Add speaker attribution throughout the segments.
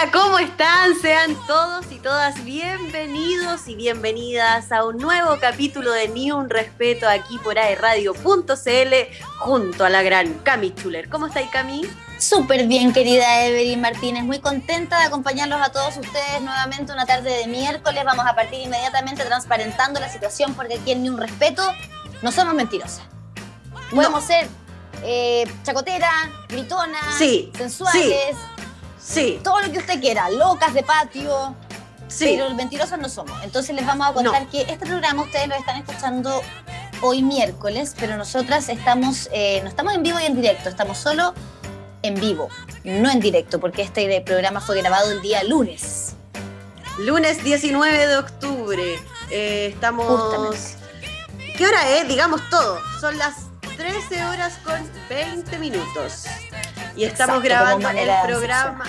Speaker 1: Hola, ¿cómo están? Sean todos y todas bienvenidos y bienvenidas a un nuevo capítulo de Ni un Respeto aquí por aerradio.cl junto a la gran Cami Chuler. ¿Cómo estáis, Cami?
Speaker 2: Súper bien, querida Evelyn Martínez. Muy contenta de acompañarlos a todos ustedes nuevamente una tarde de miércoles. Vamos a partir inmediatamente transparentando la situación porque aquí en Ni un Respeto no somos mentirosas. Podemos ser eh, chacotera, gritonas, sensuales.
Speaker 1: Sí.
Speaker 2: Todo lo que usted quiera, locas de patio. Sí. Pero mentirosas no somos. Entonces les vamos a contar que este programa ustedes lo están escuchando hoy miércoles, pero nosotras estamos, eh, no estamos en vivo y en directo, estamos solo en vivo, no en directo, porque este programa fue grabado el día lunes.
Speaker 1: Lunes 19 de octubre. Eh, estamos. ¿Qué hora es? Digamos todo. Son las 13 horas con 20 minutos. Y estamos grabando el programa.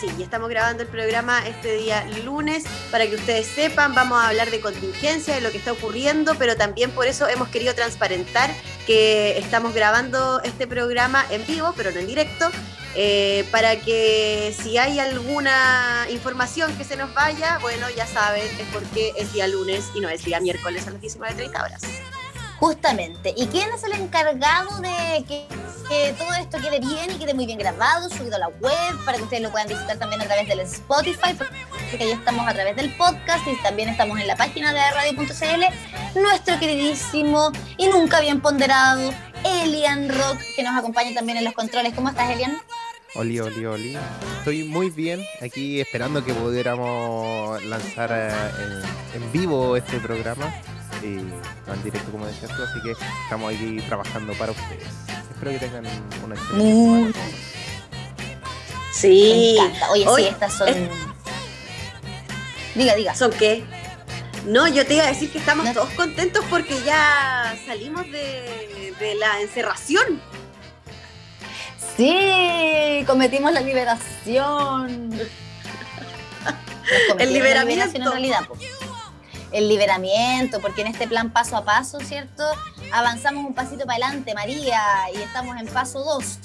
Speaker 1: Sí, y estamos grabando el programa este día lunes para que ustedes sepan, vamos a hablar de contingencia, de lo que está ocurriendo, pero también por eso hemos querido transparentar que estamos grabando este programa en vivo, pero no en directo, eh, para que si hay alguna información que se nos vaya, bueno, ya saben, es porque es día lunes y no es día miércoles a las 19.30 horas.
Speaker 2: Justamente. ¿Y quién es el encargado de que, todo esto quede bien y quede muy bien grabado, subido a la web, para que ustedes lo puedan visitar también a través del Spotify, porque ya estamos a través del podcast y también estamos en la página de radio.cl, nuestro queridísimo y nunca bien ponderado Elian Rock, que nos acompaña también en los controles. ¿Cómo estás, Elian?
Speaker 3: Oli, oli, oli. Estoy muy bien aquí esperando que pudiéramos lanzar eh, en vivo este programa y no en directo como decías tú, así que estamos aquí trabajando para ustedes. Espero que tengan una excelente
Speaker 2: semana. Sí. Me encanta. Oye, sí, estas son. Diga, diga.
Speaker 1: ¿Son qué? No, yo te iba a decir que estamos todos contentos porque ya salimos de, de la encerración.
Speaker 2: Sí, cometimos la liberación.
Speaker 1: el liberamiento.
Speaker 2: en realidad, pues el liberamiento, porque en este plan paso a paso, ¿cierto? Avanzamos un pasito para adelante, María, y estamos en paso 2.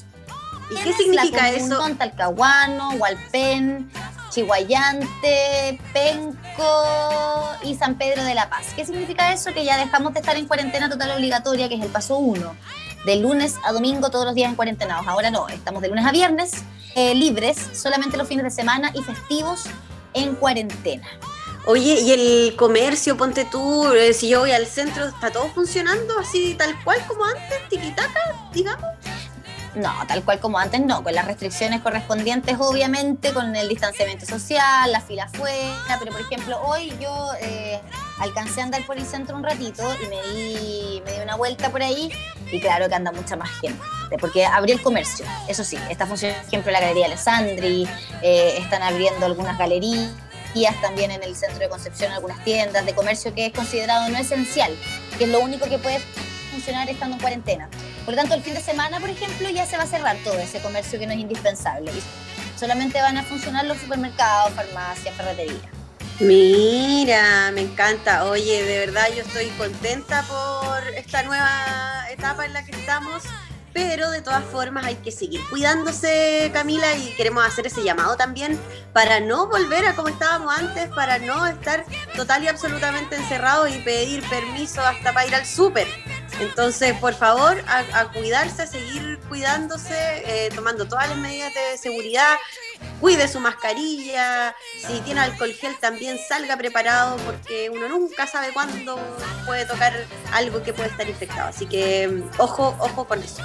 Speaker 1: ¿Y qué significa eso?
Speaker 2: Talcahuano, Hualpén, Chihuayante, Penco y San Pedro de la Paz. ¿Qué significa eso? Que ya dejamos de estar en cuarentena total obligatoria, que es el paso 1. De lunes a domingo todos los días en cuarentenados. Ahora no, estamos de lunes a viernes eh, libres, solamente los fines de semana y festivos en cuarentena.
Speaker 1: Oye, ¿y el comercio, ponte tú, eh, si yo voy al centro, está todo funcionando así tal cual como antes, tiquitaca, digamos?
Speaker 2: No, tal cual como antes no, con las restricciones correspondientes obviamente, con el distanciamiento social, la fila afuera, pero por ejemplo hoy yo eh, alcancé a andar por el centro un ratito y me di, me di una vuelta por ahí y claro que anda mucha más gente, porque abrió el comercio, eso sí, está funcionando por ejemplo la Galería Alessandri, eh, están abriendo algunas galerías también en el centro de Concepción, algunas tiendas de comercio que es considerado no esencial, que es lo único que puede funcionar estando en cuarentena. Por lo tanto, el fin de semana, por ejemplo, ya se va a cerrar todo ese comercio que no es indispensable. solamente van a funcionar los supermercados, farmacias, ferreterías.
Speaker 1: Mira, me encanta. Oye, de verdad yo estoy contenta por esta nueva etapa en la que estamos pero de todas formas hay que seguir cuidándose, Camila, y queremos hacer ese llamado también para no volver a como estábamos antes, para no estar total y absolutamente encerrados y pedir permiso hasta para ir al súper. Entonces, por favor, a, cuidarse, a seguir cuidándose, eh, tomando todas las medidas de seguridad, cuide su mascarilla, si tiene alcohol gel también salga preparado porque uno nunca sabe cuándo puede tocar algo que puede estar infectado. Así que ojo, ojo con eso.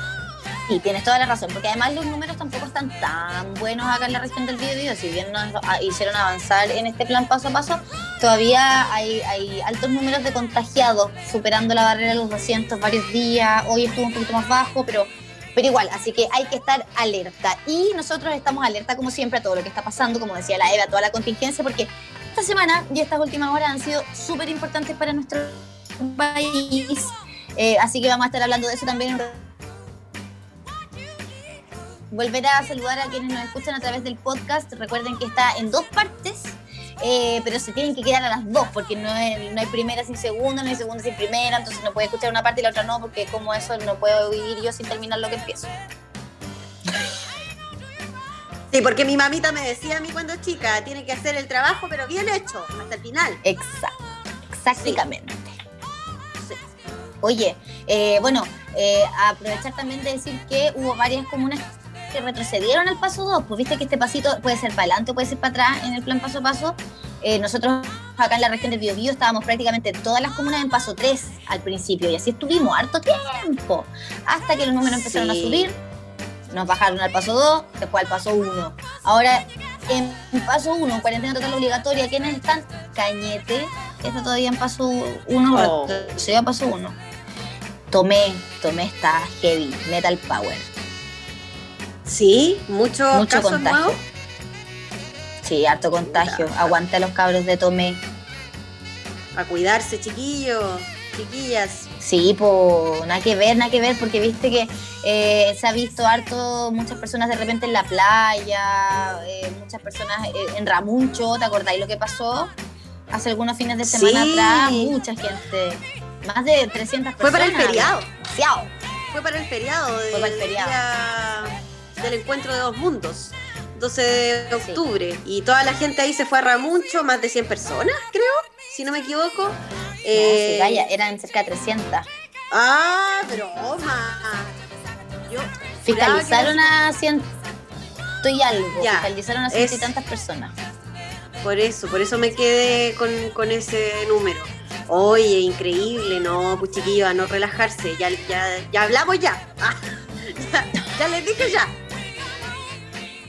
Speaker 2: Y tienes toda la razón, porque además los números tampoco están tan buenos acá en la región del Biobío, si bien nos hicieron avanzar en este plan paso a paso, todavía hay, altos números de contagiados, superando la barrera de los 200 varios días, hoy estuvo un poquito más bajo, pero, pero igual, así que hay que estar alerta. Y nosotros estamos alerta, como siempre, a todo lo que está pasando, como decía la Eva, toda la contingencia, porque esta semana y estas últimas horas han sido súper importantes para nuestro país, eh, así que vamos a estar hablando de eso también en volver a saludar a quienes nos escuchan a través del podcast. Recuerden que está en dos partes, eh, pero se tienen que quedar a las dos, porque no, hay, no hay primera sin segunda, no hay segunda sin primera, entonces no puede escuchar una parte y la otra no, porque como eso no puedo vivir yo sin terminar lo que empiezo.
Speaker 1: Sí, porque mi mamita me decía a mí cuando chica, tiene que hacer el trabajo, pero bien hecho, hasta el final.
Speaker 2: Exacto, exactamente. Oye, eh, bueno, eh, aprovechar también de decir que hubo varias comunas que retrocedieron al paso 2, pues viste que este pasito puede ser para adelante, puede ser para atrás en el plan paso a paso. Eh, nosotros acá en la región de Biobío estábamos prácticamente todas las comunas en paso 3 al principio y así estuvimos harto tiempo, hasta que los números empezaron a subir, nos bajaron al paso 2, después al paso 1. Ahora, en paso 1, cuarentena total obligatoria, ¿quiénes están? Cañete, que está todavía en paso 1,
Speaker 1: Oh.
Speaker 2: se a paso 1. Tomé, tomé está heavy, metal power.
Speaker 1: Sí, muchos
Speaker 2: Mucho
Speaker 1: casos
Speaker 2: contagio.
Speaker 1: nuevos.
Speaker 2: Sí, harto contagio.
Speaker 1: Puta.
Speaker 2: Aguanta a los cabros de Tomé.
Speaker 1: A cuidarse, chiquillos, chiquillas.
Speaker 2: Sí, pues nada que ver, nada que ver, porque viste que eh, se ha visto harto, muchas personas de repente en la playa, eh, muchas personas eh, en Ramuncho, ¿te acordáis lo que pasó? Hace algunos fines de semana
Speaker 1: Sí.
Speaker 2: atrás, mucha gente, más de 300 personas.
Speaker 1: Fue para el feriado. Fue para el feriado,
Speaker 2: Fue para el feriado.
Speaker 1: Del encuentro de dos mundos. 12 de
Speaker 2: Sí.
Speaker 1: octubre. Y toda la gente ahí se fue a Ramuncho, más de 100 personas, creo, si no me equivoco.
Speaker 2: No,
Speaker 1: Eh,
Speaker 2: sí, vaya, eran cerca de 300.
Speaker 1: Ah, broma. Yo
Speaker 2: Fiscalizaron a ciento y algo,
Speaker 1: Ya,
Speaker 2: fiscalizaron a ciento y tantas personas.
Speaker 1: Por eso, por eso me quedé con, con ese número. Oye, increíble, no, pues a no relajarse. Ya, ya, ya hablamos ya. Ah, ya. Ya les dije ya.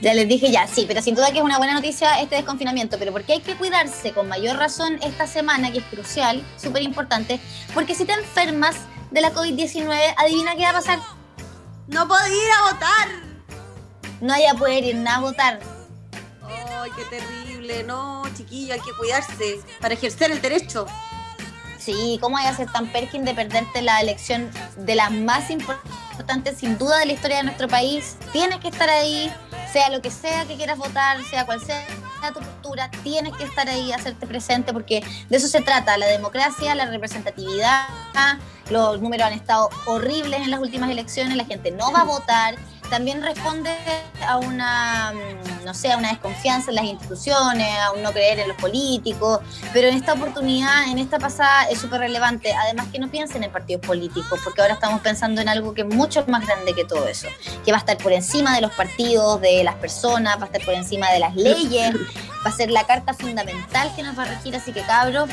Speaker 2: Ya les dije ya, sí, pero sin duda que es una buena noticia este desconfinamiento, pero porque hay que cuidarse con mayor razón esta semana, que es crucial, súper importante, porque si te enfermas de la COVID-19, adivina qué va a pasar.
Speaker 1: No puedo ir a votar.
Speaker 2: No haya poder ir nada a votar.
Speaker 1: Ay, qué terrible. No, chiquillo, hay que cuidarse para ejercer el derecho.
Speaker 2: Sí, ¿cómo hay a ser tan perkin de perderte la elección de las más importantes, sin duda, de la historia de nuestro país? Tienes que estar ahí, sea lo que sea que quieras votar, sea cual sea tu postura, tienes que estar ahí, hacerte presente, porque de eso se trata, la democracia, la representatividad. Los números han estado horribles en las últimas elecciones, la gente no va a votar. También responde a una, mm, no sé, a una desconfianza en las instituciones, a un no creer en los políticos, pero en esta oportunidad, en esta pasada, es súper relevante. Además que no piensen en partidos políticos, porque ahora estamos pensando en algo que es mucho más grande que todo eso, que va a estar por encima de los partidos, de las personas, va a estar por encima de las leyes, va a ser la carta fundamental que nos va a regir, así que cabros,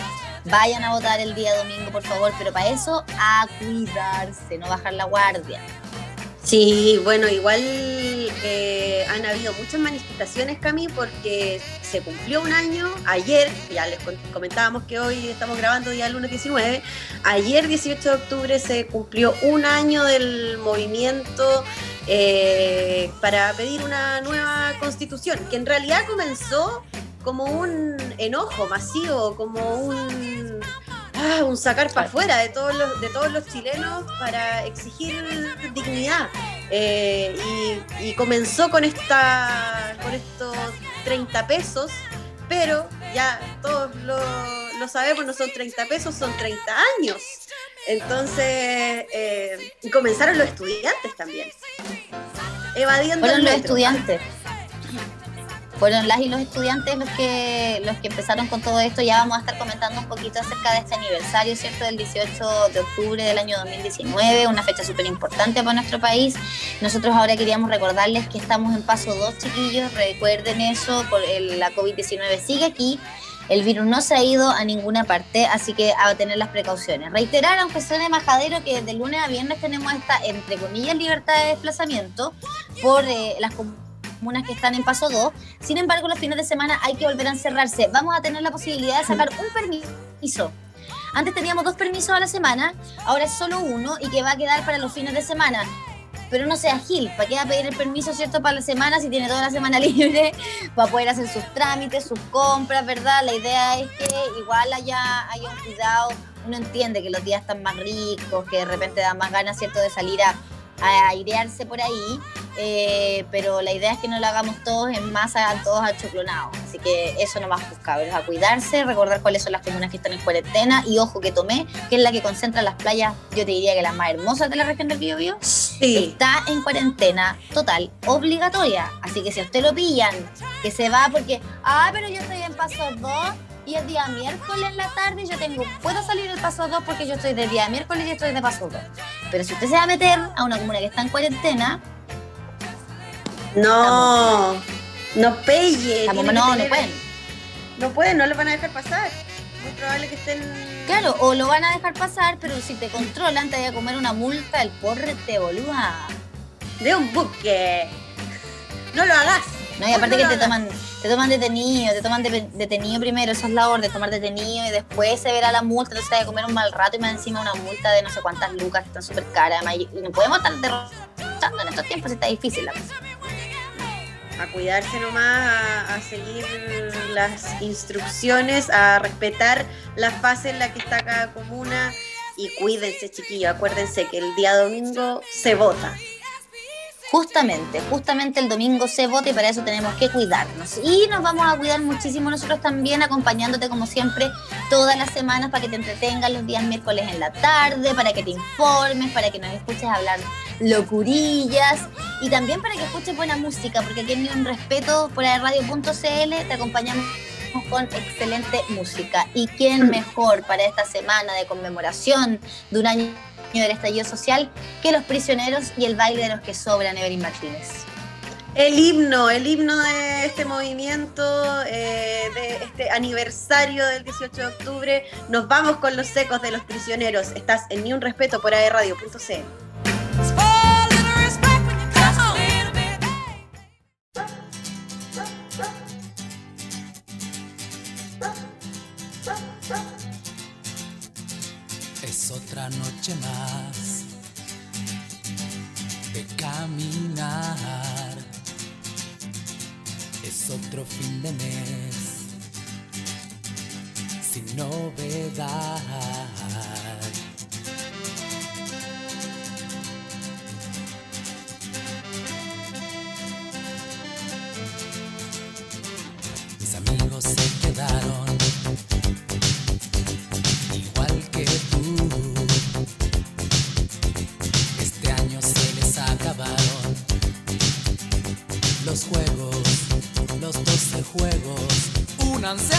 Speaker 2: vayan a votar el día domingo, por favor, pero para eso, a cuidarse, no bajar la guardia.
Speaker 1: Sí, bueno, igual eh, han habido muchas manifestaciones, Cami, porque se cumplió un año. Ayer, ya les comentábamos que hoy estamos grabando día lunes 19. Ayer, 18 de octubre, se cumplió un año del movimiento eh, para pedir una nueva constitución, que en realidad comenzó como un enojo masivo, como un, ah, un sacar para afuera de todos los, de todos los chilenos para exigir dignidad. Eh, y, y comenzó con esta con estos 30 pesos, pero ya todos lo, lo sabemos, no son 30 pesos, son 30 años. Entonces, eh, y comenzaron los estudiantes también. Evadiendo
Speaker 2: Fueron los estudiantes. Fueron las y los estudiantes los que, los que empezaron con todo esto. Ya vamos a estar comentando un poquito acerca de este aniversario, ¿cierto? Del 18 de octubre del año 2019, una fecha súper importante para nuestro país. Nosotros ahora queríamos recordarles que estamos en paso 2, chiquillos. Recuerden eso, por el- la COVID-19 sigue aquí. El virus no se ha ido a ninguna parte, así que a tener las precauciones. Reiterar, aunque suene majadero, que de lunes a viernes tenemos esta, entre comillas, libertad de desplazamiento por eh, las comunas que están en paso 2. Sin embargo, los fines de semana hay que volver a encerrarse. Vamos a tener la posibilidad de sacar un permiso. Antes teníamos dos permisos a la semana, ahora es solo uno y que va a quedar para los fines de semana. Pero no sea Gil, ¿para qué va a pedir el permiso, cierto, para la semana si tiene toda la semana libre para poder hacer sus trámites, sus compras, ¿verdad? La idea es que igual haya, haya un cuidado. Uno entiende que los días están más ricos, que de repente da más ganas, ¿cierto?, de salir a, a airearse por ahí. Eh, pero la idea es que no lo hagamos todos en masa, todos achoclonados. Así que eso no más buscar, a cuidarse, recordar cuáles son las comunas que están en cuarentena y ojo que tomé, que es la que concentra las playas, yo te diría que las más hermosas de la región del Biobío, está en cuarentena total, obligatoria. Así que si a usted lo pillan, que se va porque, ah, pero yo estoy en paso 2 y el día miércoles en la tarde yo tengo, puedo salir el paso 2 porque yo estoy de día miércoles y estoy de paso 2. Pero si usted se va a meter a una comuna que está en cuarentena,
Speaker 1: no, no pelle.
Speaker 2: no, no pueden.
Speaker 1: No pueden, no lo van a dejar pasar. Muy probable que estén.
Speaker 2: Claro, o lo van a dejar pasar, pero si te controlan, te voy a comer una multa el porrete, boluda.
Speaker 1: De un buque. No lo hagas.
Speaker 2: No, y aparte que te toman, te toman detenido, te toman detenido primero, eso es la orden, tomar detenido y después se verá la multa, entonces te vas a comer un mal rato y más encima una multa de no sé cuántas lucas que están súper caras. Y no podemos estar derrochando en estos tiempos, está difícil la cosa
Speaker 1: a cuidarse nomás, a, seguir las instrucciones, a respetar la fase en la que está cada comuna y cuídense chiquillos, acuérdense que el día domingo se vota.
Speaker 2: Justamente, justamente el domingo se vota y para eso tenemos que cuidarnos. Y nos vamos a cuidar muchísimo nosotros también, acompañándote como siempre todas las semanas para que te entretengas los días miércoles en la tarde, para que te informes, para que nos escuches hablar locurillas y también para que escuches buena música, porque aquí en Un Respeto por radio.cl te acompañamos con excelente música. ¿Y quién mejor para esta semana de conmemoración de un año del estallido social que los prisioneros y el baile de los que sobran, Evelyn Martínez?
Speaker 1: El himno, el himno de este movimiento, eh, de este aniversario del 18 de octubre. Nos vamos con los secos de los prisioneros. Estás en Ni un Respeto por aerradio.cl.
Speaker 4: noche más de caminar. Es otro fin de mes sin novedad. Mis amigos se quedaron
Speaker 2: Finans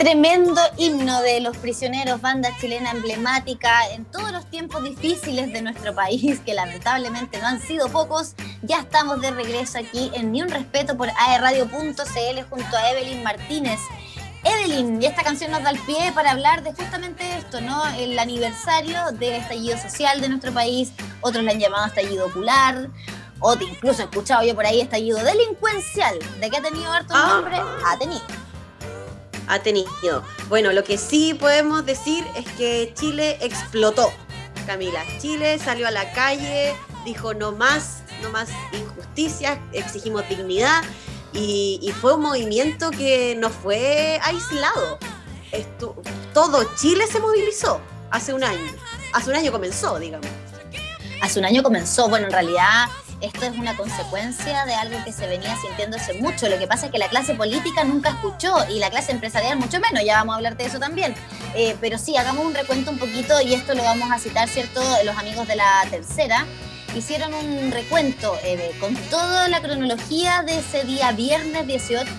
Speaker 2: tremendo himno de los prisioneros, banda chilena emblemática en todos los tiempos difíciles de nuestro país, que lamentablemente no han sido pocos, ya estamos de regreso aquí en Ni un Respeto por aerradio.cl junto a Evelyn Martínez. Evelyn, y esta canción nos da el pie para hablar de justamente esto, ¿no? El aniversario del estallido social de nuestro país, otros le han llamado estallido ocular, o incluso he escuchado yo por ahí estallido delincuencial, de que ha tenido harto
Speaker 1: Ah.
Speaker 2: nombre, ha tenido.
Speaker 1: Ha tenido. Bueno, lo que sí podemos decir es que Chile explotó, Camila. Chile salió a la calle, dijo no más, no más injusticias, exigimos dignidad y, fue un movimiento que no fue aislado. Estu- todo Chile se movilizó hace un año. Hace un año comenzó, digamos.
Speaker 2: Hace un año comenzó, bueno, en realidad esto es una consecuencia de algo que se venía sintiendo hace mucho. Lo que pasa es que la clase política nunca escuchó y la clase empresarial mucho menos, ya vamos a hablar de eso también. Eh, pero sí, hagamos un recuento un poquito y esto lo vamos a citar, ¿cierto? Los amigos de la tercera hicieron un recuento eh, con toda la cronología de ese día viernes 18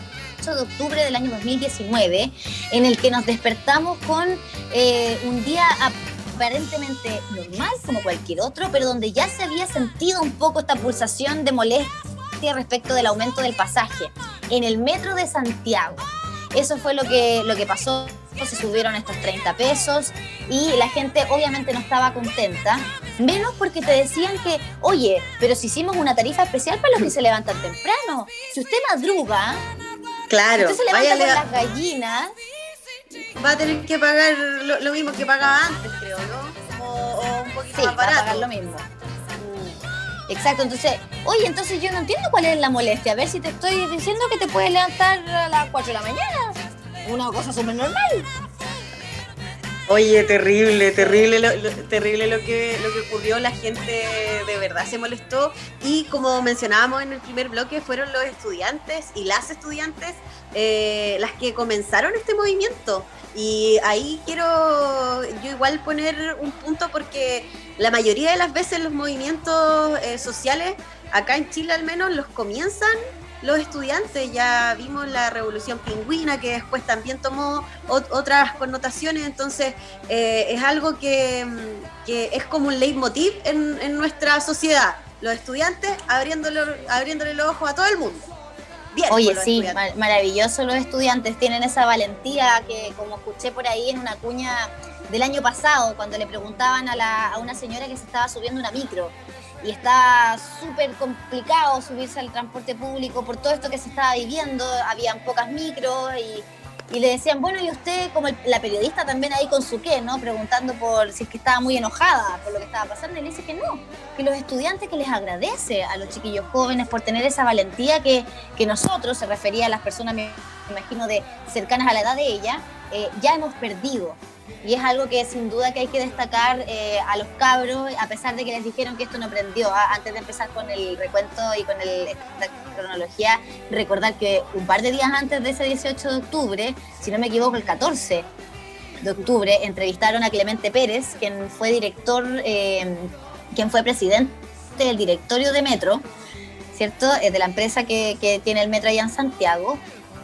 Speaker 2: de octubre del año 2019, en el que nos despertamos con eh, un día aparentemente normal como cualquier otro, pero donde ya se había sentido un poco esta pulsación de molestia respecto del aumento del pasaje en el metro de Santiago. Eso fue lo que, lo que pasó, se subieron estos 30 pesos y la gente obviamente no estaba contenta, menos porque te decían que, oye, pero si hicimos una tarifa especial para los que se levantan temprano, si usted madruga,
Speaker 1: Claro,
Speaker 2: usted se levanta con las gallinas,
Speaker 1: va a tener que pagar lo, lo mismo que pagaba antes, creo, ¿no? O, o un poquito
Speaker 2: sí, va
Speaker 1: más
Speaker 2: a
Speaker 1: barato.
Speaker 2: pagar lo mismo.
Speaker 1: Mm.
Speaker 2: Exacto, entonces, oye, entonces yo no entiendo cuál es la molestia. A ver si te estoy diciendo que te puedes levantar a las 4 de la mañana. Una cosa súper normal.
Speaker 1: Oye, terrible, terrible, lo, terrible lo que, lo que ocurrió. La gente de verdad se molestó y como mencionábamos en el primer bloque, fueron los estudiantes y las estudiantes eh, las que comenzaron este movimiento. Y ahí quiero yo igual poner un punto porque la mayoría de las veces los movimientos eh, sociales, acá en Chile al menos, los comienzan los estudiantes. Ya vimos la revolución pingüina que después también tomó otras connotaciones, entonces eh, es algo que, es como un leitmotiv en, en nuestra sociedad. Los estudiantes abriéndole, abriéndole los ojos a todo el mundo.
Speaker 2: Bien, Oye, sí, maravilloso los estudiantes, tienen esa valentía que como escuché por ahí en una cuña del año pasado, cuando le preguntaban a, la, a una señora que se estaba subiendo una micro, y está súper complicado subirse al transporte público por todo esto que se estaba viviendo, habían pocas micros y, le decían, bueno, y usted como la periodista también ahí con su qué, ¿no? Preguntando por si es que estaba muy enojada por lo que estaba pasando y le dice que no, que los estudiantes que les agradece a los chiquillos jóvenes por tener esa valentía que, que nosotros, se refería a las personas, imagino, de cercanas a la edad de ella, eh, ya hemos perdido y es algo que sin duda que hay que destacar eh, a los cabros, a pesar de que les dijeron que esto no prendió. ¿ah? Antes de empezar con el recuento y con la cronología, recordar que un par de días antes de ese 18 de octubre, si no me equivoco, el 14 de octubre, entrevistaron a Clemente Pérez, quien fue director, eh, quien fue presidente del directorio de Metro, ¿cierto? De la empresa que tiene el Metro allá en Santiago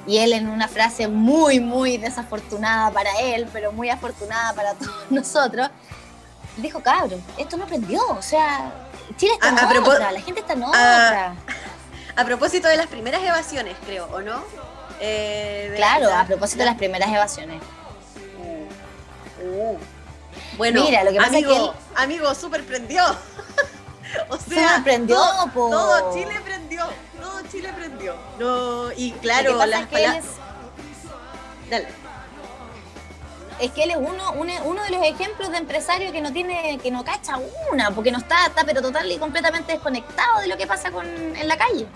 Speaker 2: y él en una frase muy, muy desafortunada para él, pero muy afortunada para todos nosotros, dijo, cabrón, esto no aprendió, o sea, Chile está en otra, la gente está en otra.
Speaker 1: A, propósito de las primeras evasiones, creo, ¿o no?
Speaker 2: Eh, claro, a propósito de las primeras evasiones.
Speaker 1: Uh, bueno, Mira, lo que pasa amigo, es que él, amigo, súper prendió. o sea,
Speaker 2: prendió,
Speaker 1: todo, todo Chile No, y claro, las es que es...
Speaker 2: Dale. Es que él es uno, uno, de los ejemplos de empresario que no tiene, que no cacha una, porque no está, está pero total y completamente desconectado de lo que pasa con, en la calle.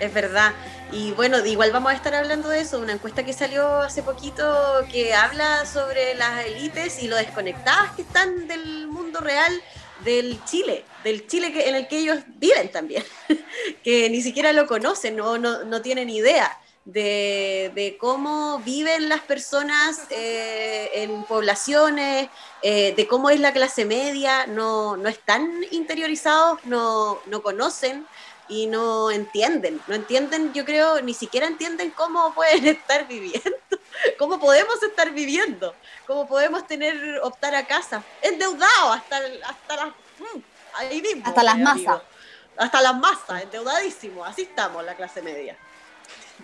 Speaker 1: Es verdad. Y bueno, igual vamos a estar hablando de eso, una encuesta que salió hace poquito que habla sobre las élites y lo desconectadas que están del mundo real del Chile, del Chile que, en el que ellos viven también, que ni siquiera lo conocen, no, no, no tienen idea de, cómo viven las personas eh, en poblaciones, eh, de cómo es la clase media, no, no están interiorizados, no, no conocen y no entienden, no entienden, yo creo, ni siquiera entienden cómo pueden estar viviendo, cómo podemos estar viviendo, cómo podemos tener, optar a casa, endeudados hasta, hasta las, mm, ahí mismo,
Speaker 2: hasta las masas.
Speaker 1: Hasta las masas, endeudadísimos, así estamos la clase media.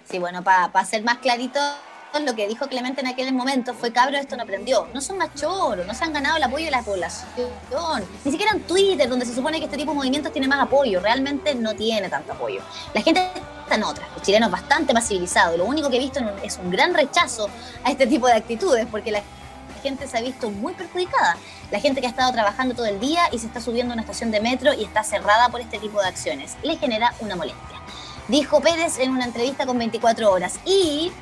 Speaker 2: Sí, bueno, para ser más clarito, lo que dijo Clemente en aquel momento fue, cabro, esto no aprendió. No son más choros, no se han ganado el apoyo de la población. Ni siquiera en Twitter, donde se supone que este tipo de movimientos tiene más apoyo, realmente no tiene tanto apoyo. La gente está en otra, los chilenos bastante más civilizados. Lo único que he visto es un gran rechazo a este tipo de actitudes, porque la gente se ha visto muy perjudicada. La gente que ha estado trabajando todo el día y se está subiendo a una estación de metro y está cerrada por este tipo de acciones. Le genera una molestia. Dijo Pérez en una entrevista con 24 horas. Y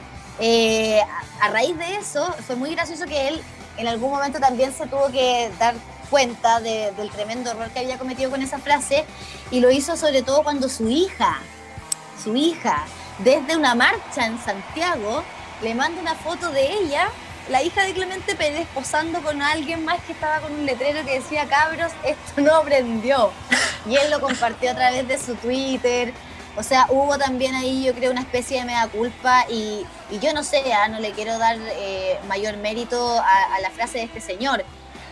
Speaker 2: eh, a, raíz de eso, fue muy gracioso que él en algún momento también se tuvo que dar cuenta del tremendo error que había cometido con esa frase y lo hizo sobre todo cuando su hija, su hija, desde una marcha en Santiago, le manda una foto de ella, la hija de Clemente Pérez, posando con alguien más que estaba con un letrero que decía, cabros, esto no aprendió. Y él lo compartió a través de su Twitter, o sea, hubo también ahí, yo creo, una especie de mea culpa y, yo no sé, ¿ah? no le quiero dar eh, mayor mérito a, la frase de este señor,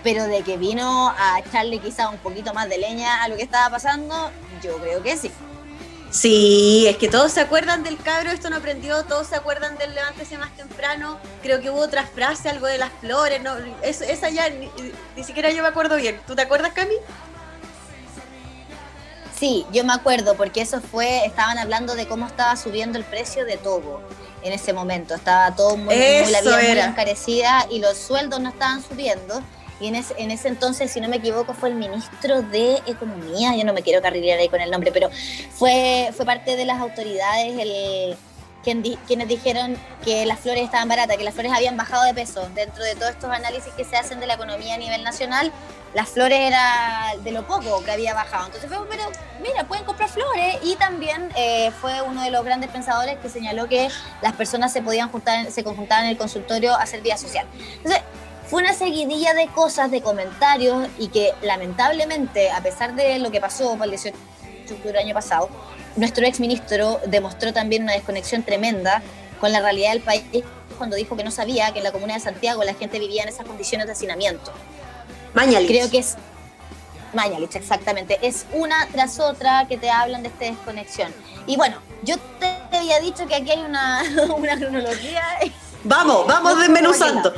Speaker 2: pero de que vino a echarle quizá un poquito más de leña a lo que estaba pasando, yo creo que sí.
Speaker 1: Sí, es que todos se acuerdan del cabro, esto no aprendió, todos se acuerdan del levántese más temprano, creo que hubo otra frase, algo de las flores, no, esa ya ni, ni, siquiera yo me acuerdo bien. ¿Tú te acuerdas, Cami?
Speaker 2: Sí, yo me acuerdo porque eso fue, estaban hablando de cómo estaba subiendo el precio de todo en ese momento. Estaba todo muy, la vida muy encarecida y los sueldos no estaban subiendo. Y en ese, en ese entonces, si no me equivoco, fue el ministro de Economía, yo no me quiero carrilear ahí con el nombre, pero fue, fue parte de las autoridades el, quienes dijeron que las flores estaban baratas, que las flores habían bajado de peso. Dentro de todos estos análisis que se hacen de la economía a nivel nacional, las flores era de lo poco que había bajado. Entonces fue, pero mira, pueden comprar flores. Y también eh, fue uno de los grandes pensadores que señaló que las personas se podían juntar, se conjuntaban en el consultorio a hacer vida social. Entonces, fue una seguidilla de cosas, de comentarios, y que lamentablemente, a pesar de lo que pasó para el 18 de octubre del año pasado, nuestro exministro demostró también una desconexión tremenda con la realidad del país cuando dijo que no sabía que en la comuna de Santiago la gente vivía en esas condiciones de hacinamiento.
Speaker 1: Mañalich.
Speaker 2: Creo que es Mañalich, exactamente. Es una tras otra que te hablan de esta desconexión. Y bueno, yo te había dicho que aquí hay una, una cronología.
Speaker 1: Vamos, vamos desmenuzando.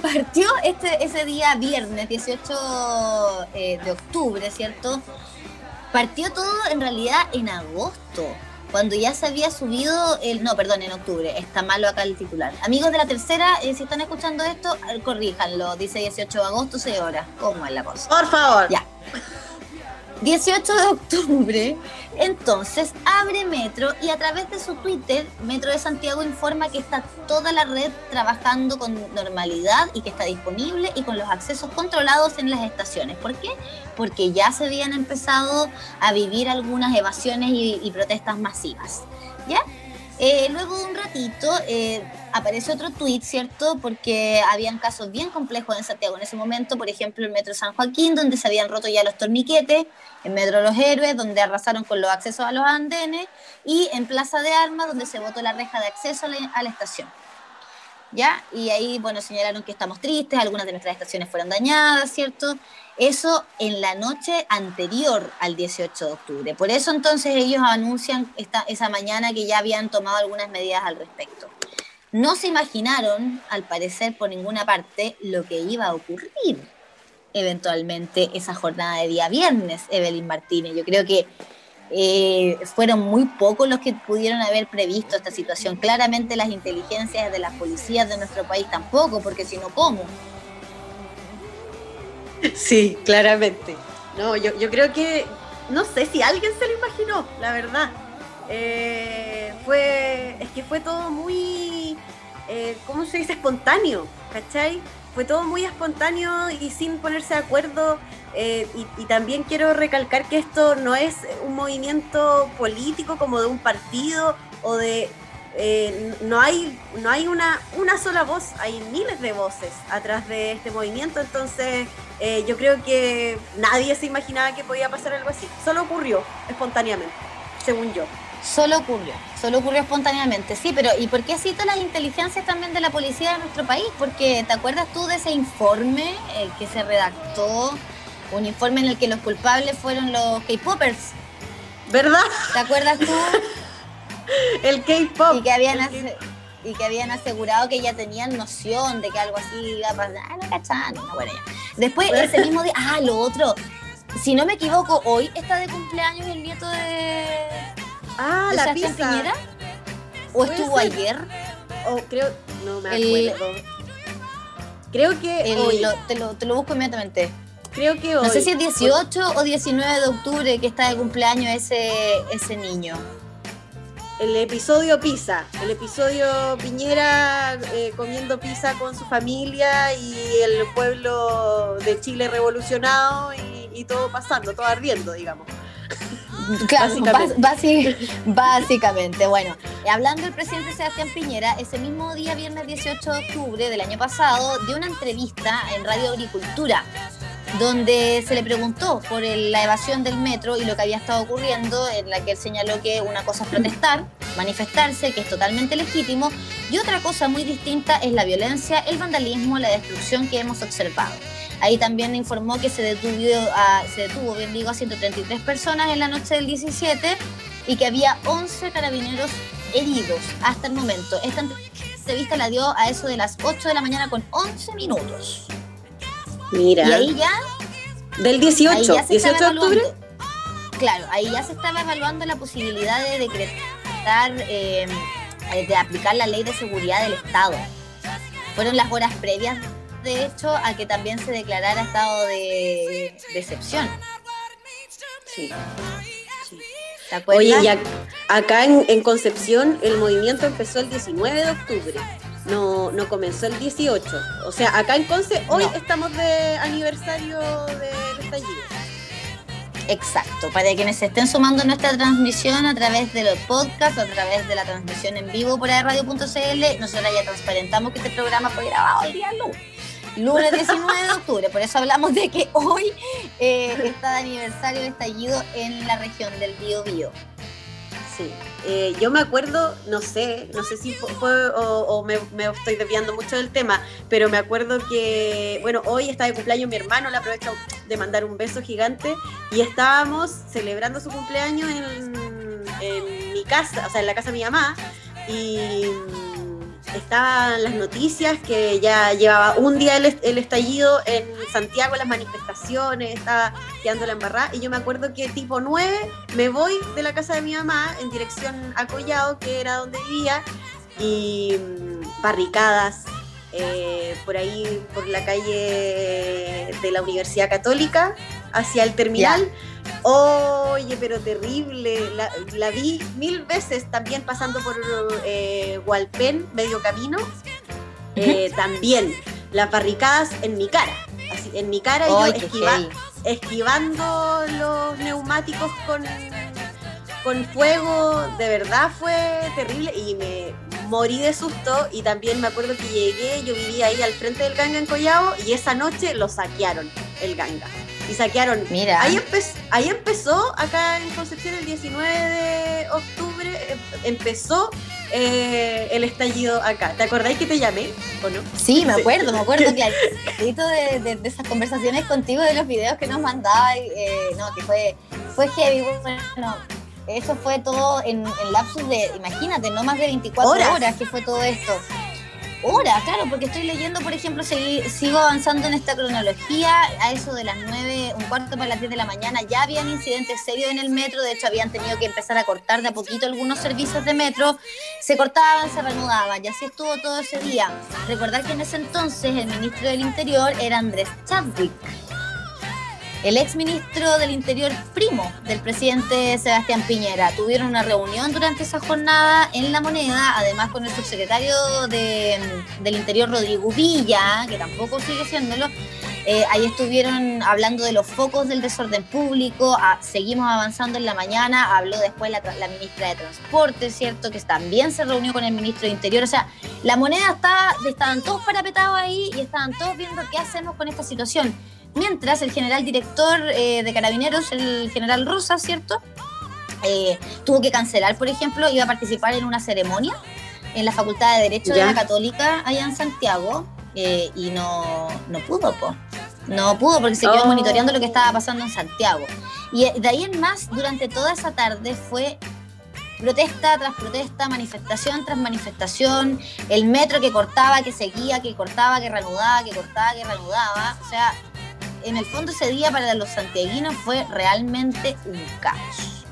Speaker 2: Partió este, ese día viernes 18 eh, de octubre, ¿cierto? Partió todo en realidad en agosto cuando ya se había subido el. No, perdón, en octubre. Está malo acá el titular. Amigos de la tercera, eh, si están escuchando esto, eh, corríjanlo. Dice 18 de agosto, 6 horas. ¿Cómo es la cosa?
Speaker 1: Por favor.
Speaker 2: Ya. 18 de octubre, entonces abre Metro y a través de su Twitter, Metro de Santiago informa que está toda la red trabajando con normalidad y que está disponible y con los accesos controlados en las estaciones. ¿Por qué? Porque ya se habían empezado a vivir algunas evasiones y, protestas masivas. ¿Ya? Eh, luego de un ratito eh, aparece otro tuit, ¿cierto? Porque habían casos bien complejos en Santiago en ese momento, por ejemplo, el Metro San Joaquín, donde se habían roto ya los torniquetes, en Metro Los Héroes, donde arrasaron con los accesos a los andenes, y en Plaza de Armas, donde se botó la reja de acceso a la, estación. ¿Ya? Y ahí, bueno, señalaron que estamos tristes, algunas de nuestras estaciones fueron dañadas, ¿cierto? Eso en la noche anterior al 18 de octubre. Por eso entonces ellos anuncian esta, esa mañana que ya habían tomado algunas medidas al respecto. No se imaginaron, al parecer, por ninguna parte, lo que iba a ocurrir eventualmente esa jornada de día viernes, Evelyn Martínez. Yo creo que eh, fueron muy pocos los que pudieron haber previsto esta situación. Claramente las inteligencias de las policías de nuestro país tampoco, porque si no, ¿cómo?
Speaker 1: Sí, claramente. No, yo, yo creo que, no sé si alguien se lo imaginó, la verdad. Eh, fue, es que fue todo muy, eh, ¿cómo se dice? Espontáneo, ¿cachai? Fue todo muy espontáneo y sin ponerse de acuerdo. Eh, y, también quiero recalcar que esto no es un movimiento político como de un partido o de... Eh, no hay, no hay una, una sola voz, hay miles de voces atrás de este movimiento, entonces eh, yo creo que nadie se imaginaba que podía pasar algo así. Solo ocurrió espontáneamente, según yo.
Speaker 2: Solo ocurrió, solo ocurrió espontáneamente, sí, pero ¿y por qué cito las inteligencias también de la policía de nuestro país? Porque ¿te acuerdas tú de ese informe eh, que se redactó? Un informe en el que los culpables fueron los K-Poppers.
Speaker 1: ¿Verdad?
Speaker 2: ¿Te acuerdas tú?
Speaker 1: el K-Pop.
Speaker 2: Y que habían y que habían asegurado que ya tenían noción de que algo así iba a pasar. Ah, no cachan, no, bueno, ya. Después, ese mismo día, ah, lo otro, si no me equivoco, hoy está de cumpleaños el nieto de
Speaker 1: Ah, la pizza. Piñera?
Speaker 2: ¿O estuvo ayer?
Speaker 1: O creo, no me acuerdo. Creo que
Speaker 2: hoy. te, lo, te, lo, busco inmediatamente.
Speaker 1: Creo que hoy.
Speaker 2: No sé si es 18 o 19 de octubre que está de cumpleaños ese, ese niño.
Speaker 1: El episodio pizza, el episodio Piñera eh, comiendo pizza con su familia y el pueblo de Chile revolucionado y, y todo pasando, todo ardiendo, digamos.
Speaker 2: Claro, básicamente. Bueno, hablando del presidente Sebastián Piñera, ese mismo día, viernes 18 de octubre del año pasado, dio una entrevista en Radio Agricultura donde se le preguntó por la evasión del metro y lo que había estado ocurriendo, en la que él señaló que una cosa es protestar, manifestarse, que es totalmente legítimo, y otra cosa muy distinta es la violencia, el vandalismo, la destrucción que hemos observado. Ahí también informó que se detuvo, a, se detuvo, bien digo, a 133 personas en la noche del 17 y que había 11 carabineros heridos hasta el momento. Esta entrevista la dio a eso de las 8 de la mañana con 11 minutos.
Speaker 1: Mira.
Speaker 2: Y ahí ya...
Speaker 1: Del 18, 18 de octubre.
Speaker 2: Claro, ahí ya se estaba evaluando la posibilidad de decretar, eh, de aplicar la ley de seguridad del Estado. Fueron las horas previas de hecho, a que también se declarara estado de, excepción.
Speaker 1: Sí.
Speaker 2: ¿Te acuerdas?
Speaker 1: Oye, acá en, en Concepción el movimiento empezó el 19 de octubre. No, no comenzó el 18. O sea, acá en Conce hoy
Speaker 2: No.
Speaker 1: estamos de aniversario del estallido.
Speaker 2: Exacto, para quienes se estén sumando a nuestra transmisión a través de los podcasts, a través de la transmisión en vivo por radio.cl, nosotros ya transparentamos que este programa fue grabado el día lunes. Lunes 19 de octubre, por eso hablamos de que hoy eh, está de aniversario del estallido en la región del Bío Bío.
Speaker 1: Sí. Eh, yo me acuerdo, no sé, no sé si fue, o, me, estoy desviando mucho del tema, pero me acuerdo que, bueno, hoy está de cumpleaños mi hermano, le aprovecho de mandar un beso gigante y estábamos celebrando su cumpleaños en, mi casa, o sea, en la casa de mi mamá y estaban las noticias que ya llevaba un día el, est- el estallido en Santiago, las manifestaciones, estaba quedando la embarrada y yo me acuerdo que tipo 9 me voy de la casa de mi mamá en dirección a Collao, que era donde vivía, y mm, barricadas eh, por ahí, por la calle de la Universidad Católica, hacia el terminal. Oye, pero terrible, la, la vi mil veces también pasando por eh, Hualpén, medio camino. Eh, También. Las barricadas en mi cara, así, en mi cara y yo esquiva- esquivando los neumáticos con, con fuego, de verdad fue terrible y me morí de susto. Y también me acuerdo que llegué, yo vivía ahí al frente del ganga en Collao y esa noche lo saquearon, el ganga. Y saquearon...
Speaker 2: Mira.
Speaker 1: Ahí, empe- ahí empezó, acá en Concepción el 19 de octubre, em- empezó eh, el estallido acá. ¿Te acordáis que te llamé o no?
Speaker 2: Sí, me acuerdo, me acuerdo que de, de, de esas conversaciones contigo, de los videos que nos mandaba, eh, no, que fue, fue heavy, bueno, eso fue todo en, en lapsus de, imagínate, no más de 24
Speaker 1: Horas.
Speaker 2: horas, que fue todo esto. Horas, claro, porque estoy leyendo, por ejemplo, segui- sigo avanzando en esta cronología, a eso de las 9, un cuarto para las 10 de la mañana, ya habían incidentes serios en el metro, de hecho habían tenido que empezar a cortar de a poquito algunos servicios de metro, se cortaban, se reanudaban, y así estuvo todo ese día. Recordar que en ese entonces el ministro del Interior era Andrés Chadwick, el ex ministro del Interior primo del presidente Sebastián Piñera. Tuvieron una reunión durante esa jornada en La Moneda, además con el subsecretario de- del Interior Rodrigo Villa, que tampoco sigue siéndolo. Eh, ahí estuvieron hablando de los focos del desorden público, ah, seguimos avanzando en la mañana, habló después la, la ministra de Transporte, ¿cierto? Que también se reunió con el ministro de Interior, o sea, la moneda estaba, estaban todos parapetados ahí y estaban todos viendo qué hacemos con esta situación. Mientras el general director eh, de Carabineros, el general Rosa, ¿cierto? Eh, tuvo que cancelar, por ejemplo, iba a participar en una ceremonia en la Facultad de Derecho
Speaker 1: Ya.
Speaker 2: de la Católica allá en Santiago eh, y no, no pudo, po. No pudo porque se quedó
Speaker 1: Oh.
Speaker 2: monitoreando lo que estaba pasando en Santiago. Y eh, de ahí en más, durante toda esa tarde fue protesta tras protesta, manifestación tras manifestación, el metro que cortaba, que seguía, que cortaba, que reanudaba, que cortaba, que reanudaba. O sea, en el fondo ese día para los santiaguinos fue realmente un caos.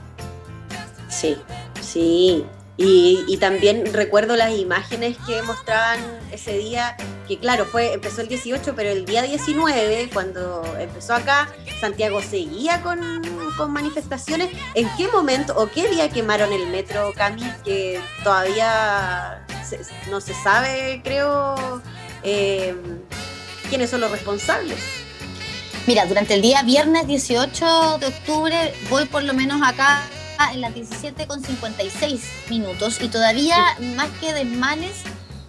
Speaker 1: Sí, sí. Y, y también recuerdo las imágenes que mostraban ese día, que claro, fue empezó el 18, pero el día 19, cuando empezó acá, Santiago seguía con, con manifestaciones. ¿En qué momento o qué día quemaron el metro, Cami? Que todavía se- no se sabe, creo, eh, quiénes son los responsables.
Speaker 2: Mira, durante el día viernes 18 de octubre voy por lo menos acá en las 17 con 56 minutos y todavía más que desmanes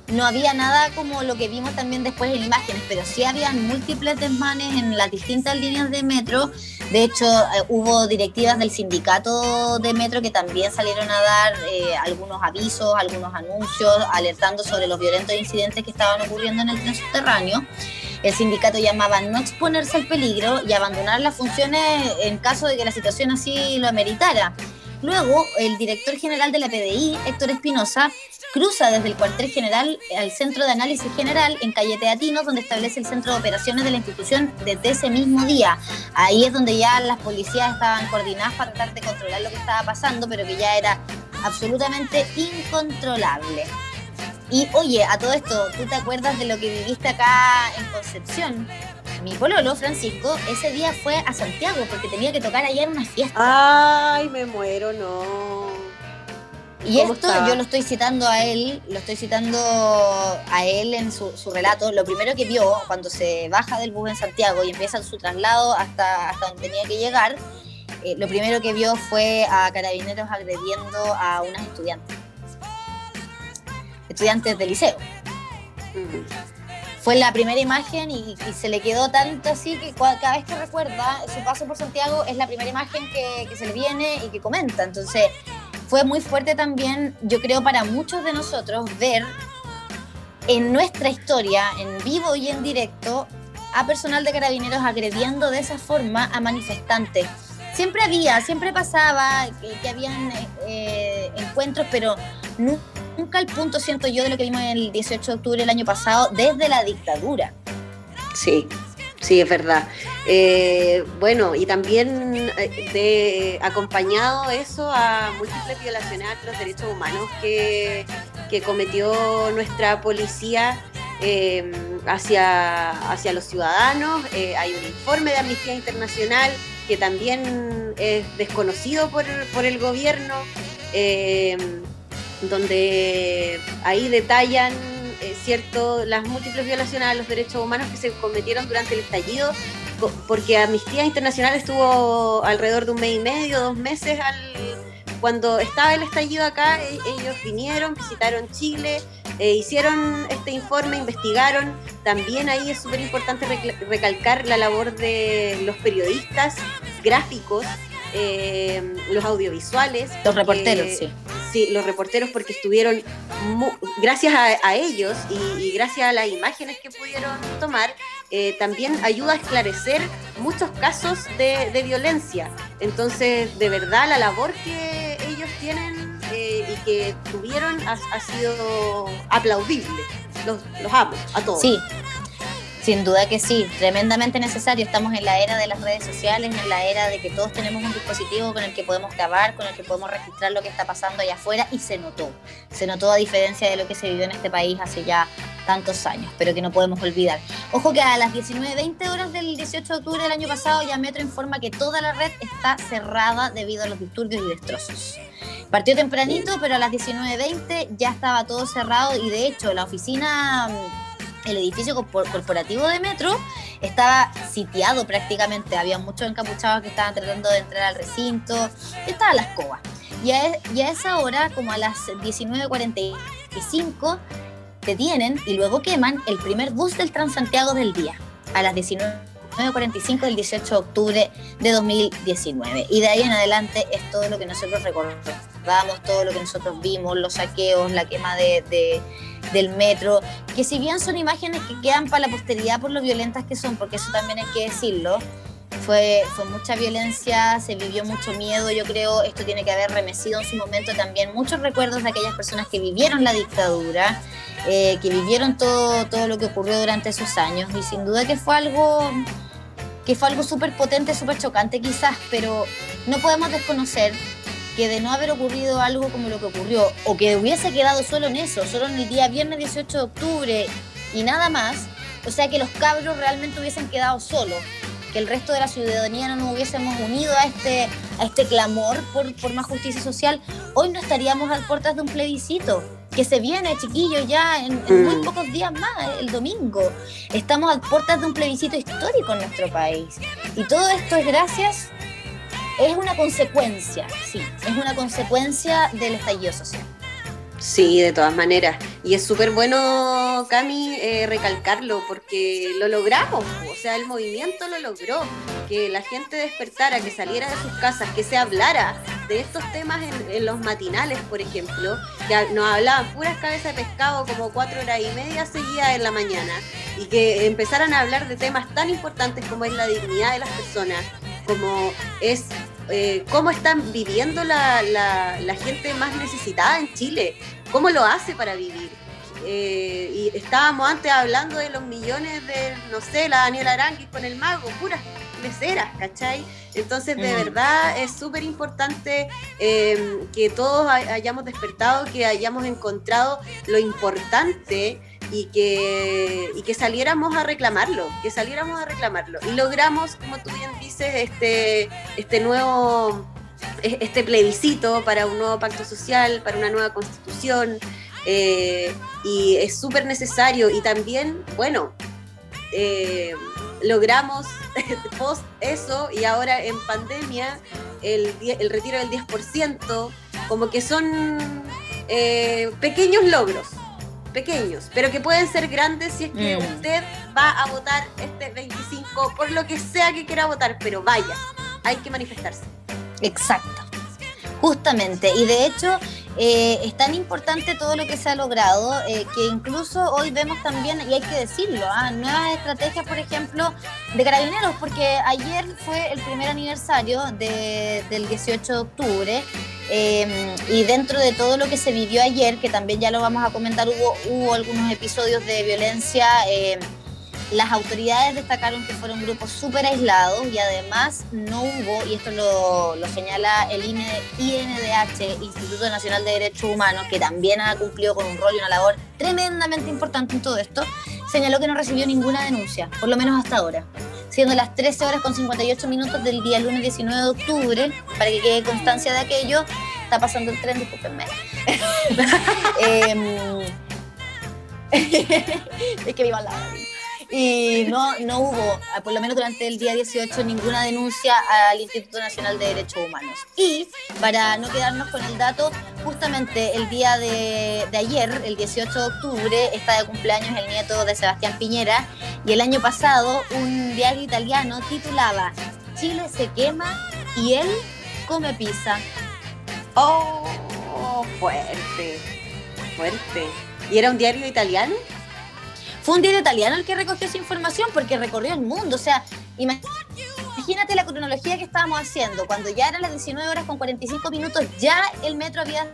Speaker 2: no había nada como lo que vimos también después en imágenes, pero sí habían múltiples desmanes en las distintas líneas de metro. De hecho, eh, hubo directivas del sindicato de metro que también salieron a dar eh, algunos avisos, algunos anuncios, alertando sobre los violentos incidentes que estaban ocurriendo en el tren subterráneo. El sindicato llamaba no exponerse al peligro y abandonar las funciones en caso de que la situación así lo ameritara. Luego, el director general de la PDI, Héctor Espinosa, cruza desde el cuartel general al Centro de Análisis General en Calle Teatinos, donde establece el centro de operaciones de la institución desde ese mismo día. Ahí es donde ya las policías estaban coordinadas para tratar de controlar lo que estaba pasando, pero que ya era absolutamente incontrolable. Y oye, a todo esto, ¿tú te acuerdas de lo que viviste acá en Concepción? Mi pololo, Francisco, ese día fue a Santiago porque tenía que tocar allá en una fiesta.
Speaker 1: Ay, me muero, no.
Speaker 2: Y esto yo lo estoy citando a él, lo estoy citando a él en su, relato. Lo primero que vio cuando se baja del bus en Santiago y empieza su traslado hasta, hasta donde tenía que llegar, eh, lo primero que vio fue a carabineros agrediendo a unas estudiantes. Estudiantes del liceo. Mm fue la primera imagen y, se le quedó tanto así que cada vez que recuerda su paso por Santiago es la primera imagen que, se le viene y que comenta. Entonces fue muy fuerte también, yo creo, para muchos de nosotros ver en nuestra historia, en vivo y en directo, a personal de carabineros agrediendo de esa forma a manifestantes. Siempre había, siempre pasaba que, habían eh, encuentros, pero nunca nunca el punto, siento yo, de lo que vimos el 18 de octubre del año pasado, desde la dictadura.
Speaker 1: Sí, Sí, es verdad. Eh, bueno, y también eh, acompañado eso a múltiples violaciones a los derechos humanos que, cometió nuestra policía eh, hacia, hacia los ciudadanos. hay un informe de Amnistía Internacional que también es desconocido por, por el gobierno donde ahí detallan eh, cierto las múltiples violaciones a los derechos humanos que se cometieron durante el estallido, porque Amnistía Internacional estuvo alrededor de un mes y medio, dos meses al, cuando estaba el estallido acá, e, ellos vinieron, visitaron Chile, eh, hicieron este informe, investigaron. También ahí es súper importante recalcar la labor de los periodistas gráficos eh, los audiovisuales.
Speaker 2: Los reporteros, sí.
Speaker 1: Sí, los reporteros porque estuvieron, gracias a, ellos y, gracias a las imágenes que pudieron tomar, eh, también ayuda a esclarecer muchos casos de, violencia. Entonces, de verdad, la labor que ellos tienen eh, y que tuvieron ha, sido aplaudible. Los, los amo a todos.
Speaker 2: Sí, sin duda que sí, tremendamente necesario. Estamos en la era de las redes sociales, en la era de que todos tenemos un dispositivo con el que podemos grabar, con el que podemos registrar lo que está pasando allá afuera y se notó. Se notó a diferencia de lo que se vivió en este país hace ya tantos años, pero que no podemos olvidar. Ojo que a las 19.20 horas del 18 de octubre del año pasado ya Metro informa que toda la red está cerrada debido a los disturbios y destrozos. Partió tempranito, pero a las 19.20 ya estaba todo cerrado y de hecho la oficina el edificio corporativo de Metro estaba sitiado prácticamente. Había muchos encapuchados que estaban tratando de entrar al recinto. Estaba la escoba. Y a, y a esa hora, como a las 19.45, detienen y luego queman el primer bus del Transantiago del día. A las 19.45 del 18 de octubre de 2019. Y de ahí en adelante es todo lo que nosotros recordamos, todo lo que nosotros vimos, los saqueos, la quema de del metro, que si bien son imágenes que quedan para la posteridad por lo violentas que son, porque eso también hay que decirlo, fue, fue mucha violencia, se vivió mucho miedo, yo creo esto tiene que haber remecido en su momento también muchos recuerdos de aquellas personas que vivieron la dictadura, eh, que vivieron todo, todo lo que ocurrió durante esos años y sin duda que fue algo que fue algo súper potente, súper chocante quizás, pero no podemos desconocer que de no haber ocurrido algo como lo que ocurrió, o que hubiese quedado solo en eso, solo en el día viernes 18 de octubre y nada más, o sea que los cabros realmente hubiesen quedado solos, que el resto de la ciudadanía no nos hubiésemos unido a este, a este clamor por, por más justicia social, hoy no estaríamos a puertas de un plebiscito que se viene, chiquillos, ya en, muy pocos días más, el domingo. Estamos a puertas de un plebiscito histórico en nuestro país. Y todo esto es gracias es una consecuencia, sí, es una consecuencia del estallido social.
Speaker 1: Sí, de todas maneras. Y es súper bueno, Cami, eh, recalcarlo, porque lo logramos. O sea, el movimiento lo logró. Que la gente despertara, que saliera de sus casas, que se hablara de estos temas en, los matinales, por ejemplo, que nos hablaban puras cabezas de pescado como cuatro horas y media seguidas en la mañana. Y que empezaran a hablar de temas tan importantes como es la dignidad de las personas, como es eh, cómo están viviendo la, la, gente más necesitada en Chile, cómo lo hace para vivir. Eh, y estábamos antes hablando de los millones de, no sé, la Daniela Aranguis con el mago, puras meceras, ¿cachai? Entonces, de verdad, es súper importante eh, que todos hayamos despertado, que hayamos encontrado lo importante y que, y que saliéramos a reclamarlo, que saliéramos a reclamarlo. Y logramos, como tú bien dices, este, este nuevo este plebiscito para un nuevo pacto social, para una nueva constitución, eh, y es súper necesario. Y también, bueno, eh, logramos post eso y ahora en pandemia el, el retiro del 10%, como que son eh, pequeños logros, pequeños, pero que pueden ser grandes si es que
Speaker 2: Mm.
Speaker 1: usted va a votar este 25 por lo que sea que quiera votar, pero vaya, hay que manifestarse.
Speaker 2: Exacto. Justamente. Y de hecho, eh, es tan importante todo lo que se ha logrado eh, que incluso hoy vemos también, y hay que decirlo, ah, nuevas estrategias, por ejemplo, de carabineros, porque ayer fue el primer aniversario de- del 18 de octubre. Eh, y dentro de todo lo que se vivió ayer, que también ya lo vamos a comentar, hubo, hubo algunos episodios de violencia eh, las autoridades destacaron que fueron grupos súper aislados y además no hubo, y esto lo, lo señala el INDH, Instituto Nacional de Derechos Humanos, que también ha cumplido con un rol y una labor tremendamente importante en todo esto, señaló que no recibió ninguna denuncia, por lo menos hasta ahora. Siendo las 13 horas con 58 minutos del día lunes 19 de octubre, para que quede constancia de aquello, está pasando el tren, discúlpenme. Em, es que viva la y no, no hubo, ah, por lo menos durante el día 18, ninguna denuncia al Instituto Nacional de Derechos Humanos. Y para no quedarnos con el dato, justamente el día de, de ayer, el 18 de octubre, está de cumpleaños el nieto de Sebastián Piñera, y el año pasado un diario italiano titulaba Chile se quema y él come pizza.
Speaker 1: Oh, fuerte, fuerte. ¿Y era un diario italiano?
Speaker 2: Fue un diario italiano el que recogió esa información porque recorrió el mundo. O sea, ima- imagínate la cronología que estábamos haciendo. Cuando ya eran las 19 horas con 45 minutos, ya el metro había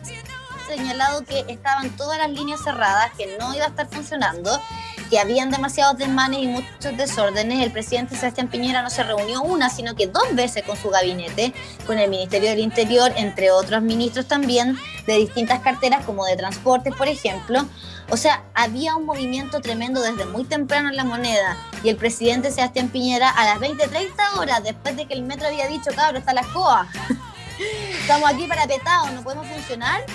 Speaker 2: señalado que estaban todas las líneas cerradas, que no iba a estar funcionando, que habían demasiados desmanes y muchos desórdenes. El presidente Sebastián Piñera no se reunió una, sino que dos veces con su gabinete, con el Ministerio del Interior, entre otros ministros también, de distintas carteras, como de transportes, por ejemplo. O sea, había un movimiento tremendo desde muy temprano en la moneda. Y el presidente Sebastián Piñera, a las 20-30 horas, después de que el metro había dicho, cabrón, está la escoba. Estamos aquí para petados, no podemos funcionar.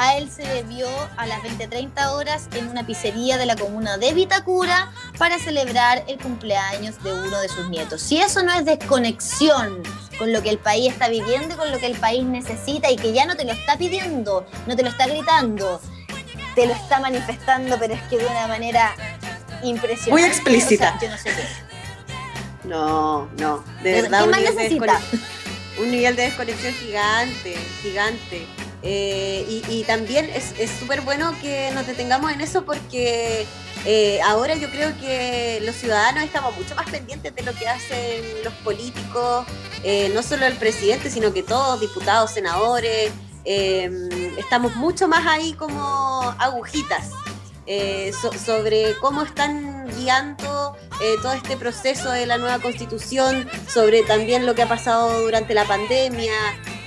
Speaker 2: A él se debió a las 20-30 horas en una pizzería de la comuna de Vitacura para celebrar el cumpleaños de uno de sus nietos. Si eso no es desconexión con lo que el país está viviendo y con lo que el país necesita y que ya no te lo está pidiendo, no te lo está gritando, te lo está manifestando, pero es que de una manera impresionante.
Speaker 1: Muy explícita.
Speaker 2: O sea, yo no sé qué.
Speaker 1: No, no, de
Speaker 2: ¿Qué
Speaker 1: verdad. un
Speaker 2: más necesita?
Speaker 1: Un nivel de desconexión gigante, gigante. Eh, y, también es es súper bueno que nos detengamos en eso porque eh, ahora yo creo que los ciudadanos estamos mucho más pendientes de lo que hacen los políticos, eh, no solo el presidente, sino que todos, diputados, senadores, eh, estamos mucho más ahí como agujitas eh, so- sobre cómo están guiando eh, todo este proceso de la nueva constitución, sobre también lo que ha pasado durante la pandemia,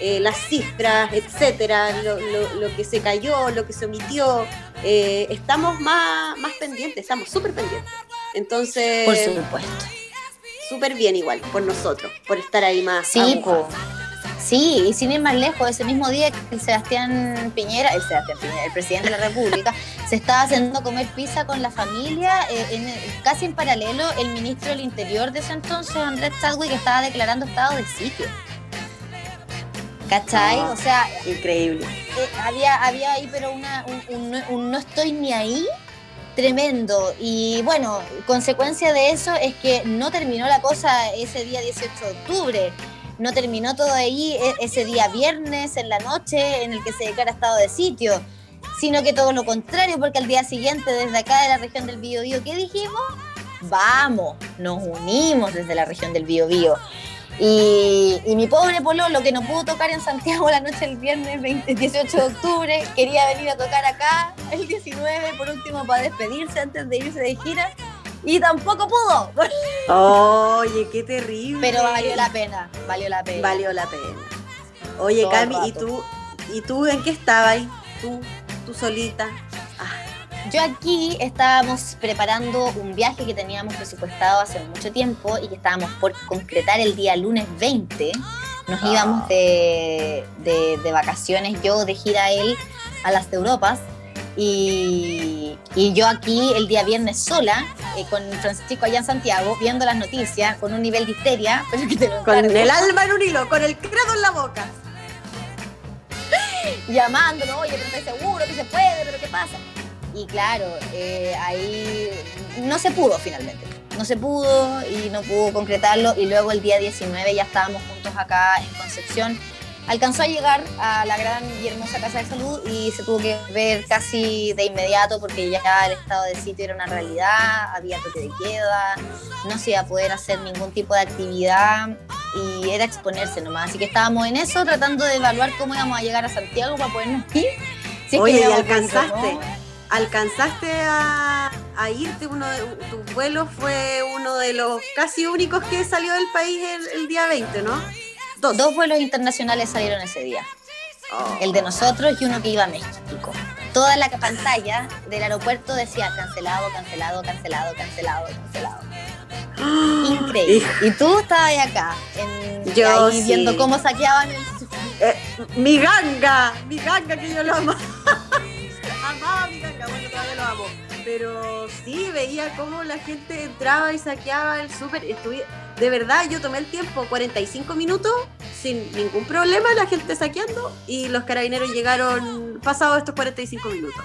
Speaker 1: eh, las cifras, etcétera, lo, lo- lo que se cayó, lo que se omitió. estamos más, más pendientes, estamos súper pendientes. Entonces,
Speaker 2: Por supuesto.
Speaker 1: súper bien igual por nosotros, por estar ahí más.
Speaker 2: Sí. Sí, y sin ir más lejos, ese mismo día que el Sebastián Piñera, el Sebastián Piñera, el presidente de la República, se estaba haciendo comer pizza con la familia, eh, en- casi en paralelo, el ministro del Interior de ese entonces, Andrés Chadwick, estaba declarando estado de sitio. ¿Cachai?
Speaker 1: Ah.
Speaker 2: O sea,
Speaker 1: Increíble.
Speaker 2: eh, había, había ahí, pero una, un, un- un no estoy ni ahí tremendo. Y bueno, consecuencia de eso es que no terminó la cosa ese día 18 de octubre. No terminó todo ahí e- ese día viernes en la noche en el que se declara estado de sitio, sino que todo lo contrario, porque al día siguiente desde acá de la región del Biobío, ¿qué dijimos? Vamos, nos unimos desde la región del Biobío. Y, y mi pobre Pololo, que no pudo tocar en Santiago la noche del viernes 20 18 de octubre, quería venir a tocar acá el 19, por último, para despedirse antes de irse de gira. Y tampoco pudo,
Speaker 1: Oye, qué terrible.
Speaker 2: pero valió la pena, valió la pena.
Speaker 1: Valió la pena. Oye,
Speaker 2: Todo
Speaker 1: Cami, ¿y tú, ¿y tú en qué estabas? Tú, tú solita. Ah,
Speaker 2: Yo aquí estábamos preparando un viaje que teníamos presupuestado hace mucho tiempo y que estábamos por concretar el día lunes 20. Nos
Speaker 1: Ah.
Speaker 2: íbamos de, de- de vacaciones, yo de gira él a las Europas. Y, y yo aquí el día viernes sola, eh, con Francisco allá en Santiago, viendo las noticias, con un nivel de histeria, pero que te lo
Speaker 1: Con el alma en un hilo, con el credo en la boca.
Speaker 2: llamándolo, oye, pero estoy seguro que se puede, pero ¿qué pasa? Y claro, eh, ahí no se pudo finalmente. No se pudo y no pudo concretarlo. Y luego el día 19 ya estábamos juntos acá en Concepción. Alcanzó a llegar a la gran y hermosa Casa de Salud y se tuvo que ver casi de inmediato porque ya el estado de sitio era una realidad, había toque de queda, no se iba a poder hacer ningún tipo de actividad y era exponerse nomás. Así que estábamos en eso, tratando de evaluar cómo íbamos a llegar a Santiago para podernos ir. Si es que
Speaker 1: Oye, ¿y alcanzaste?
Speaker 2: ¿no?
Speaker 1: ¿Alcanzaste a, a irte? Uno de, tu vuelo fue uno de los casi únicos que salió del país el, el día 20, ¿no? Dos.
Speaker 2: Dos vuelos internacionales salieron ese día.
Speaker 1: Oh.
Speaker 2: El de nosotros y uno que iba a México. Toda la pantalla del aeropuerto decía cancelado, cancelado, cancelado, cancelado, cancelado. Increíble. Y tú estabas acá, en,
Speaker 1: Yo
Speaker 2: ahí
Speaker 1: sí.
Speaker 2: viendo cómo saqueaban el...
Speaker 1: Eh, mi ganga, mi ganga que yo lo amo. Amaba a mi ganga, bueno, todavía lo amo. Pero sí, veía cómo la gente entraba y saqueaba el súper. Estuvi- De verdad, yo tomé el tiempo, 45 minutos, sin ningún problema, la gente saqueando. Y los carabineros llegaron pasados estos 45 minutos.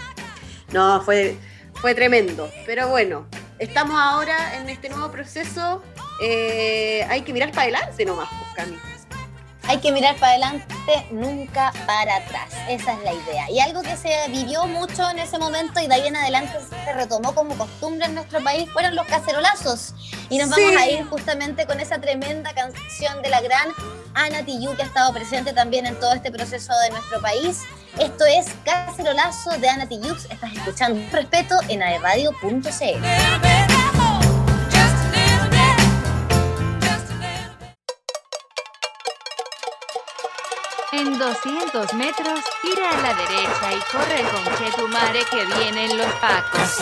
Speaker 1: No, fue, fue tremendo. Pero bueno, estamos ahora en este nuevo proceso. eh, hay que mirar para adelante nomás, pues, Cami.
Speaker 2: Hay que mirar para adelante, nunca para atrás. Esa es la idea. Y algo que se vivió mucho en ese momento y de ahí en adelante se retomó como costumbre en nuestro país fueron los cacerolazos. Y nos
Speaker 1: Sí.
Speaker 2: vamos a ir justamente con esa tremenda canción de la gran Ana Tijoux que ha estado presente también en todo este proceso de nuestro país. Esto es Cacerolazo de Ana Tijoux. Estás escuchando Respeto en aerradio.cl.
Speaker 5: En 200 metros, gira a la derecha y corre con que tu madre que vienen los pacos.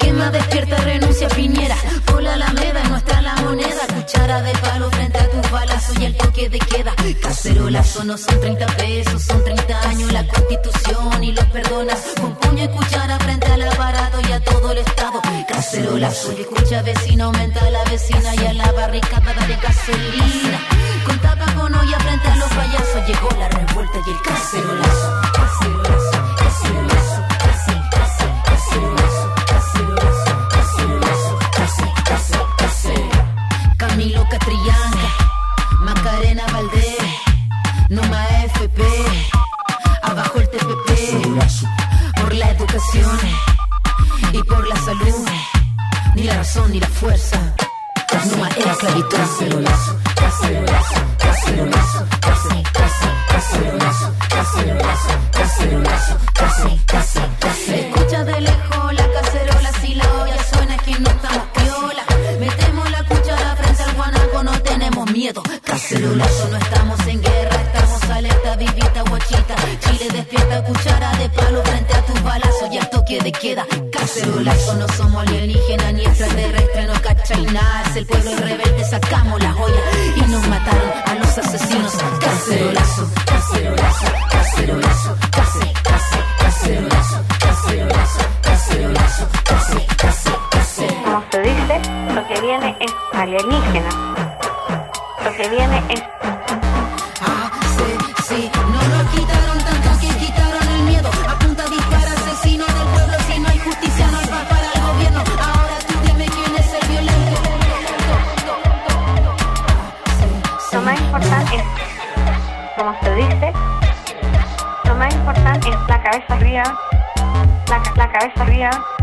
Speaker 6: Quema, despierta, renuncia, Piñera. Por la Alameda, nuestra la moneda. Cuchara de palo frente a balazos y el toque de queda. Cacerolazo no son 30 pesos, son 30 años la constitución y los perdonas. Con puño y cuchara frente al aparato y a todo el Estado. Cacerolazo, y escucha vecino, aumenta la vecina y a la barricada de gasolina. Con tapa con olla frente a los payasos llegó la revuelta y el cacerolazo. Cacerolazo, cacerolazo, somos alienígenas ni extraterrestres, no cachai nada. Es el pueblo rebelde, sacamos la joya y nos mataron a los asesinos. Cacerolazo, cacerolazo, cacerolazo, cacerolazo, cacerolazo, cacerolazo.
Speaker 7: Como se dice, lo que viene es alienígena. Lo que viene es la,